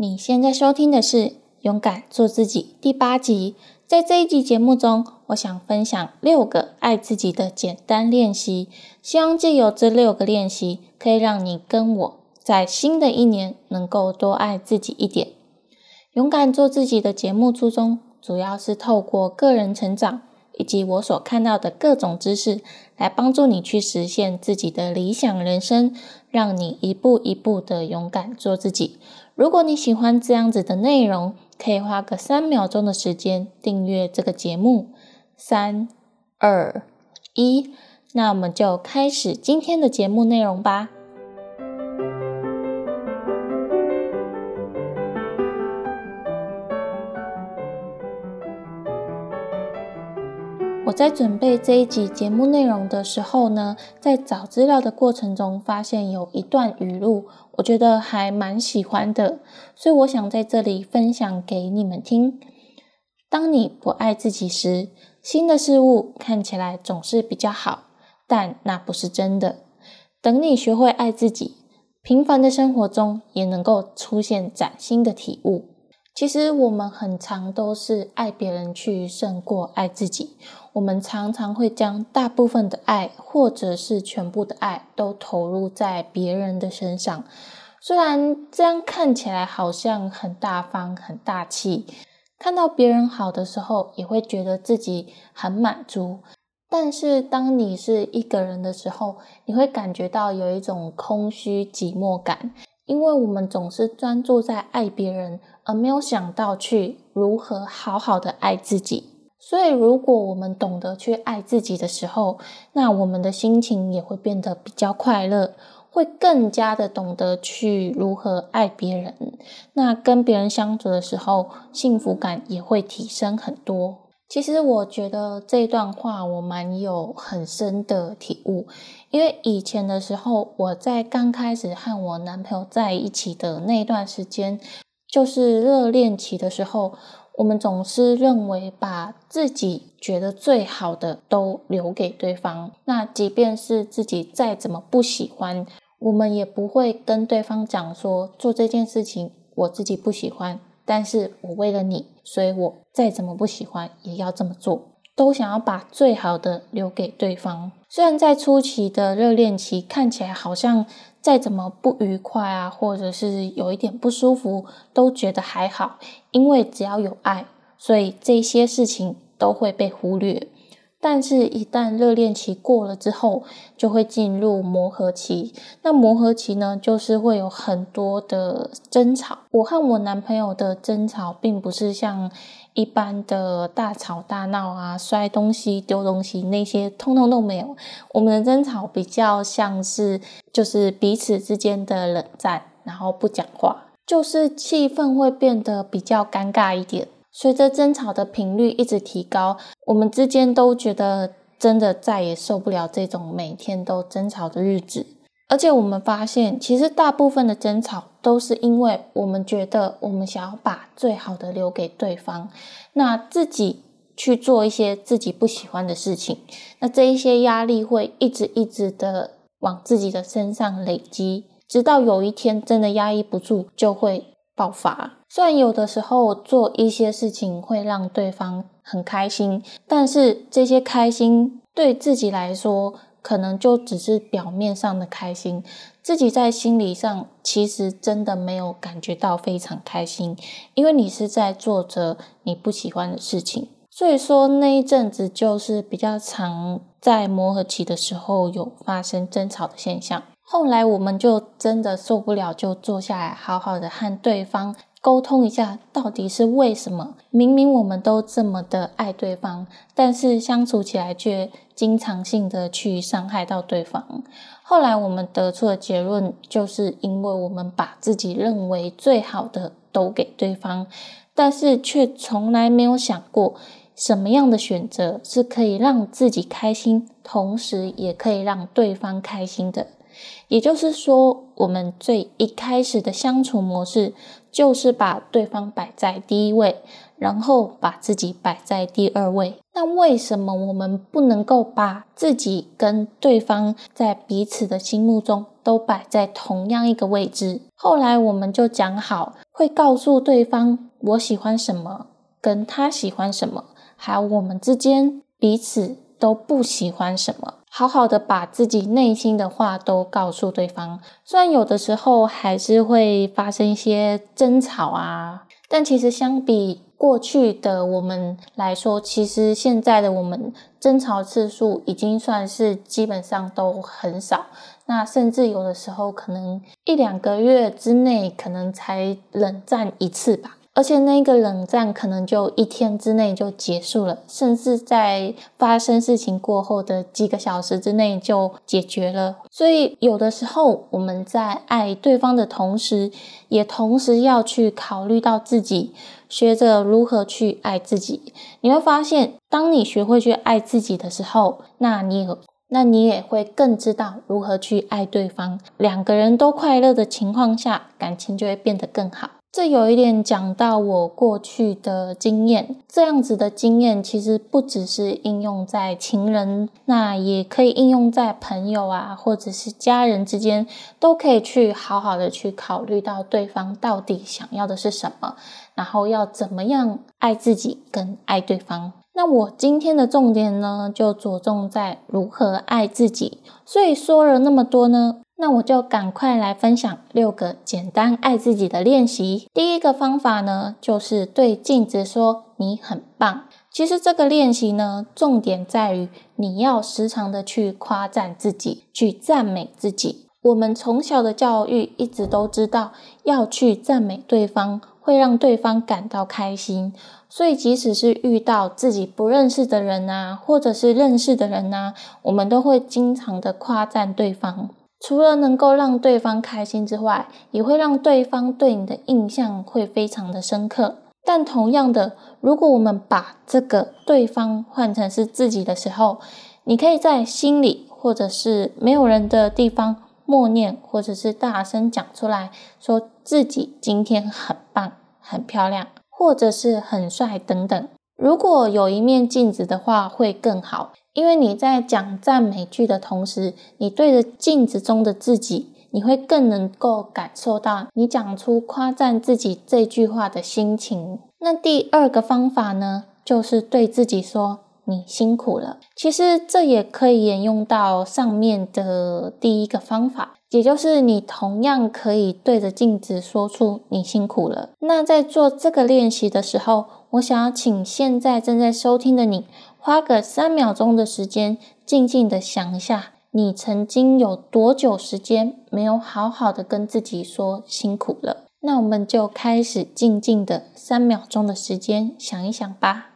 你现在收听的是《勇敢做自己》第八集。在这一集节目中，我想分享六个爱自己的简单练习，希望借由这六个练习，可以让你跟我在新的一年能够多爱自己一点。勇敢做自己的节目初衷，主要是透过个人成长以及我所看到的各种知识，来帮助你去实现自己的理想人生，让你一步一步的勇敢做自己。如果你喜欢这样子的内容，可以花个三秒钟的时间订阅这个节目。三、二、一，那我们就开始今天的节目内容吧。在准备这一集节目内容的时候呢，在找资料的过程中，发现有一段语录，我觉得还蛮喜欢的，所以我想在这里分享给你们听。当你不爱自己时，新的事物看起来总是比较好，但那不是真的。等你学会爱自己，平凡的生活中也能够出现崭新的体悟。其实我们很常都是爱别人去胜过爱自己。我们常常会将大部分的爱，或者是全部的爱，都投入在别人的身上。虽然这样看起来好像很大方、很大气，看到别人好的时候，也会觉得自己很满足。但是当你是一个人的时候，你会感觉到有一种空虚、寂寞感，因为我们总是专注在爱别人，而没有想到去如何好好的爱自己。所以，如果我们懂得去爱自己的时候，那我们的心情也会变得比较快乐，会更加的懂得去如何爱别人。那跟别人相处的时候，幸福感也会提升很多。其实，我觉得这段话我蛮有很深的体悟，因为以前的时候，我在刚开始和我男朋友在一起的那段时间，就是热恋期的时候。我们总是认为把自己觉得最好的都留给对方，那即便是自己再怎么不喜欢，我们也不会跟对方讲说做这件事情我自己不喜欢，但是我为了你，所以我再怎么不喜欢也要这么做，都想要把最好的留给对方。虽然在初期的热恋期看起来好像。再怎么不愉快啊，或者是有一点不舒服，都觉得还好，因为只要有爱，所以这些事情都会被忽略。但是，一旦热恋期过了之后，就会进入磨合期。那磨合期呢，就是会有很多的争吵。我和我男朋友的争吵，并不是像一般的大吵大闹啊，摔东西、丢东西那些，通通都没有。我们的争吵比较像是，就是彼此之间的冷战，然后不讲话，就是气氛会变得比较尴尬一点。随着争吵的频率一直提高，我们之间都觉得真的再也受不了这种每天都争吵的日子。而且我们发现，其实大部分的争吵都是因为我们觉得我们想要把最好的留给对方，那自己去做一些自己不喜欢的事情，那这一些压力会一直一直的往自己的身上累积，直到有一天真的压抑不住，就会。爆发。虽然有的时候做一些事情会让对方很开心，但是这些开心对自己来说，可能就只是表面上的开心，自己在心理上其实真的没有感觉到非常开心，因为你是在做着你不喜欢的事情。所以说那一阵子就是比较常在磨合期的时候有发生争吵的现象。后来我们就真的受不了，就坐下来好好的和对方沟通一下，到底是为什么？明明我们都这么的爱对方，但是相处起来却经常性的去伤害到对方。后来我们得出的结论，就是因为我们把自己认为最好的都给对方，但是却从来没有想过什么样的选择是可以让自己开心，同时也可以让对方开心的。也就是说，我们最一开始的相处模式就是把对方摆在第一位，然后把自己摆在第二位。那为什么我们不能够把自己跟对方在彼此的心目中都摆在同样一个位置？后来我们就讲好，会告诉对方我喜欢什么，跟他喜欢什么，还有我们之间彼此都不喜欢什么，好好的把自己内心的话都告诉对方。虽然有的时候还是会发生一些争吵啊，但其实相比。过去的我们来说，其实现在的我们争吵次数已经算是基本上都很少。那甚至有的时候可能一两个月之内，可能才冷战一次吧。而且那个冷战可能就一天之内就结束了，甚至在发生事情过后的几个小时之内就解决了。所以有的时候我们在爱对方的同时，也同时要去考虑到自己，学着如何去爱自己。你会发现，当你学会去爱自己的时候，那你那你也会更知道如何去爱对方。两个人都快乐的情况下，感情就会变得更好。这有一点讲到我过去的经验，这样子的经验其实不只是应用在情人，那也可以应用在朋友啊，或者是家人之间，都可以去好好的去考虑到对方到底想要的是什么，然后要怎么样爱自己跟爱对方。那我今天的重点呢，就着重在如何爱自己。所以说了那么多呢。那我就赶快来分享六个简单爱自己的练习。第一个方法呢，就是对镜子说“你很棒”。其实这个练习呢，重点在于你要时常的去夸赞自己，去赞美自己。我们从小的教育一直都知道，要去赞美对方，会让对方感到开心。所以，即使是遇到自己不认识的人啊，或者是认识的人啊，我们都会经常的夸赞对方。除了能够让对方开心之外，也会让对方对你的印象会非常的深刻。但同样的，如果我们把这个对方换成是自己的时候，你可以在心里或者是没有人的地方默念，或者是大声讲出来，说自己今天很棒、很漂亮，或者是很帅等等。如果有一面镜子的话，会更好。因为你在讲赞美句的同时，你对着镜子中的自己，你会更能够感受到你讲出夸赞自己这句话的心情。那第二个方法呢，就是对自己说：“你辛苦了。”其实这也可以沿用到上面的第一个方法，也就是你同样可以对着镜子说出“你辛苦了”。那在做这个练习的时候，我想要请现在正在收听的你。花个三秒钟的时间，静静的想一下，你曾经有多久时间没有好好的跟自己说辛苦了？那我们就开始静静的三秒钟的时间想一想吧。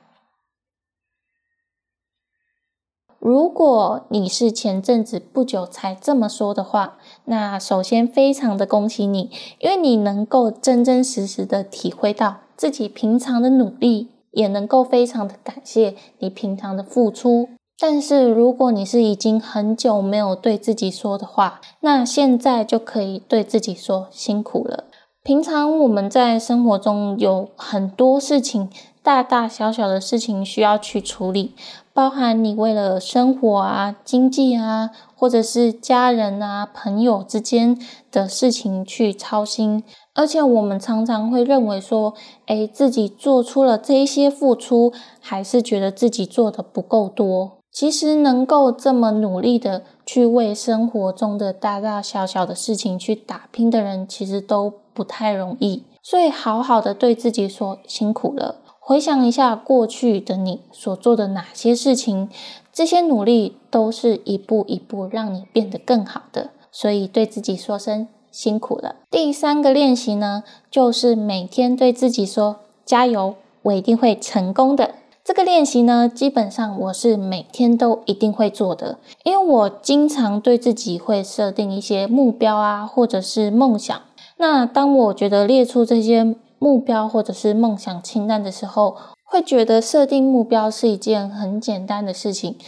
如果你是前阵子不久才这么说的话，那首先非常的恭喜你，因为你能够真真实实的体会到自己平常的努力。也能够非常的感谢你平常的付出，但是如果你是已经很久没有对自己说的话，那现在就可以对自己说辛苦了。平常我们在生活中有很多事情，大大小小的事情需要去处理，包含你为了生活啊、经济啊，或者是家人啊、朋友之间的事情去操心。而且我们常常会认为说，哎，自己做出了这一些付出，还是觉得自己做的不够多。其实能够这么努力的去为生活中的大大小小的事情去打拼的人，其实都不太容易。所以，好好的对自己说辛苦了。回想一下过去的你所做的哪些事情，这些努力都是一步一步让你变得更好的。所以，对自己说声。辛苦了。第三个练习呢，就是每天对自己说：“加油，我一定会成功的。”这个练习呢，基本上我是每天都一定会做的，因为我经常对自己会设定一些目标啊，或者是梦想。那当我觉得列出这些目标或者是梦想清单的时候，会觉得设定目标是一件很简单的事情，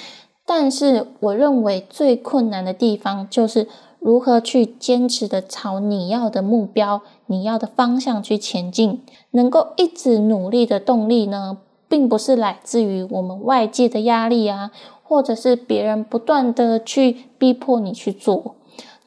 但是我认为最困难的地方就是。如何去坚持的朝你要的目标、你要的方向去前进？能够一直努力的动力呢？并不是来自于我们外界的压力啊，或者是别人不断的去逼迫你去做，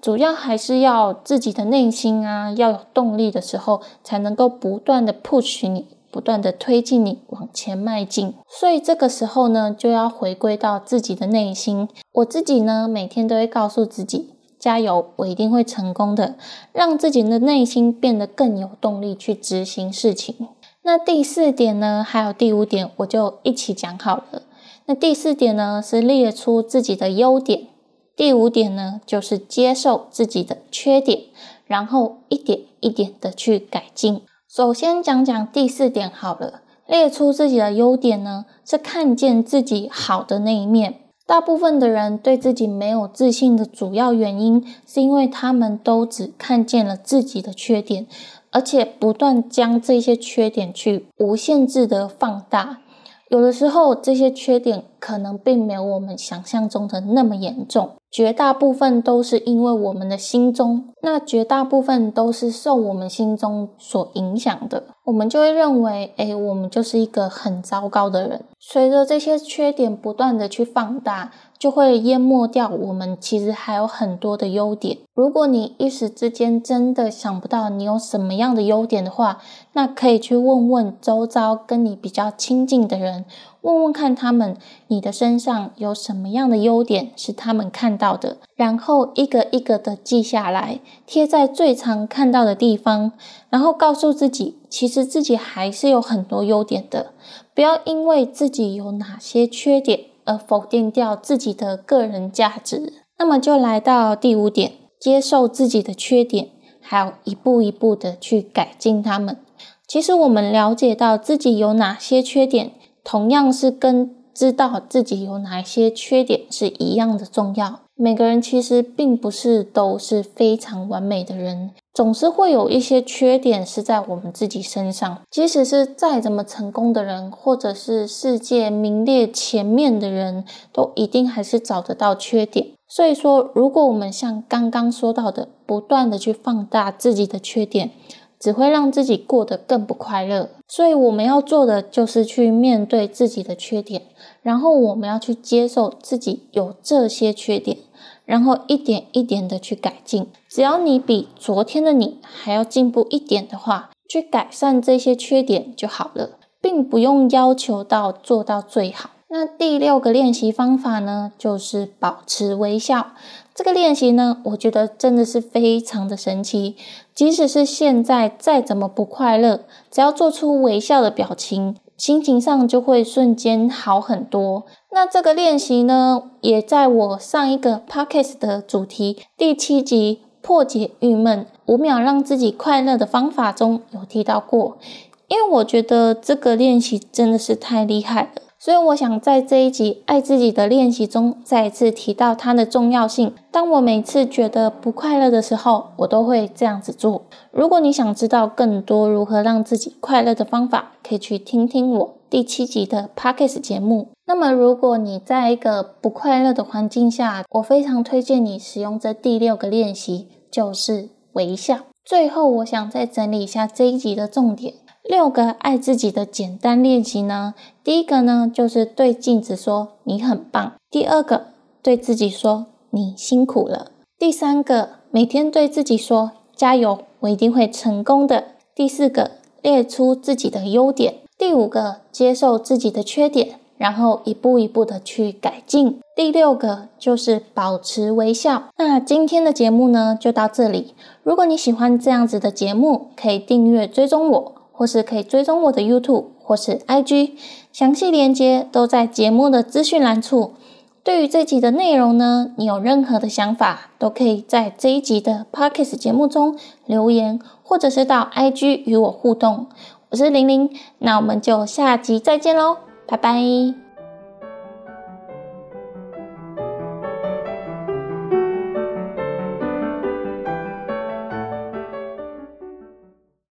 主要还是要自己的内心啊，要有动力的时候，才能够不断的 push 你，不断的推进你往前迈进。所以这个时候呢，就要回归到自己的内心。我自己呢，每天都会告诉自己。加油，我一定会成功的，让自己的内心变得更有动力去执行事情。那第四点呢，还有第五点，我就一起讲好了。那第四点呢，是列出自己的优点；第五点呢，就是接受自己的缺点，然后一点一点的去改进。首先讲讲第四点好了，列出自己的优点呢，是看见自己好的那一面。大部分的人对自己没有自信的主要原因，是因为他们都只看见了自己的缺点，而且不断将这些缺点去无限制的放大。有的时候，这些缺点可能并没有我们想象中的那么严重。绝大部分都是因为我们的心中，那绝大部分都是受我们心中所影响的，我们就会认为，哎，我们就是一个很糟糕的人。随着这些缺点不断的去放大。就会淹没掉我们其实还有很多的优点。如果你一时之间真的想不到你有什么样的优点的话，那可以去问问周遭跟你比较亲近的人，问问看他们你的身上有什么样的优点是他们看到的，然后一个一个的记下来，贴在最常看到的地方，然后告诉自己，其实自己还是有很多优点的，不要因为自己有哪些缺点。而否定掉自己的个人价值，那么就来到第五点，接受自己的缺点，还有一步一步的去改进他们。其实我们了解到自己有哪些缺点，同样是跟知道自己有哪些缺点是一样的重要。每个人其实并不是都是非常完美的人。总是会有一些缺点是在我们自己身上，即使是再怎么成功的人，或者是世界名列前面的人，都一定还是找得到缺点。所以说，如果我们像刚刚说到的，不断的去放大自己的缺点，只会让自己过得更不快乐。所以我们要做的就是去面对自己的缺点，然后我们要去接受自己有这些缺点。然后一点一点的去改进，只要你比昨天的你还要进步一点的话，去改善这些缺点就好了，并不用要求到做到最好。那第六个练习方法呢，就是保持微笑。这个练习呢，我觉得真的是非常的神奇。即使是现在再怎么不快乐，只要做出微笑的表情。心情上就会瞬间好很多。那这个练习呢，也在我上一个 podcast 的主题第七集“破解郁闷，五秒让自己快乐”的方法中有提到过。因为我觉得这个练习真的是太厉害了。所以我想在这一集爱自己的练习中，再一次提到它的重要性。当我每次觉得不快乐的时候，我都会这样子做。如果你想知道更多如何让自己快乐的方法，可以去听听我第七集的 Pockets 节目。那么，如果你在一个不快乐的环境下，我非常推荐你使用这第六个练习，就是微笑。最后，我想再整理一下这一集的重点。六个爱自己的简单练习呢？第一个呢，就是对镜子说你很棒；第二个，对自己说你辛苦了；第三个，每天对自己说加油，我一定会成功的；第四个，列出自己的优点；第五个，接受自己的缺点，然后一步一步的去改进；第六个就是保持微笑。那今天的节目呢，就到这里。如果你喜欢这样子的节目，可以订阅追踪我。或是可以追踪我的 YouTube 或是 IG，详细连接都在节目的资讯栏处。对于这集的内容呢，你有任何的想法，都可以在这一集的 Podcast 节目中留言，或者是到 IG 与我互动。我是玲玲，那我们就下集再见喽，拜拜。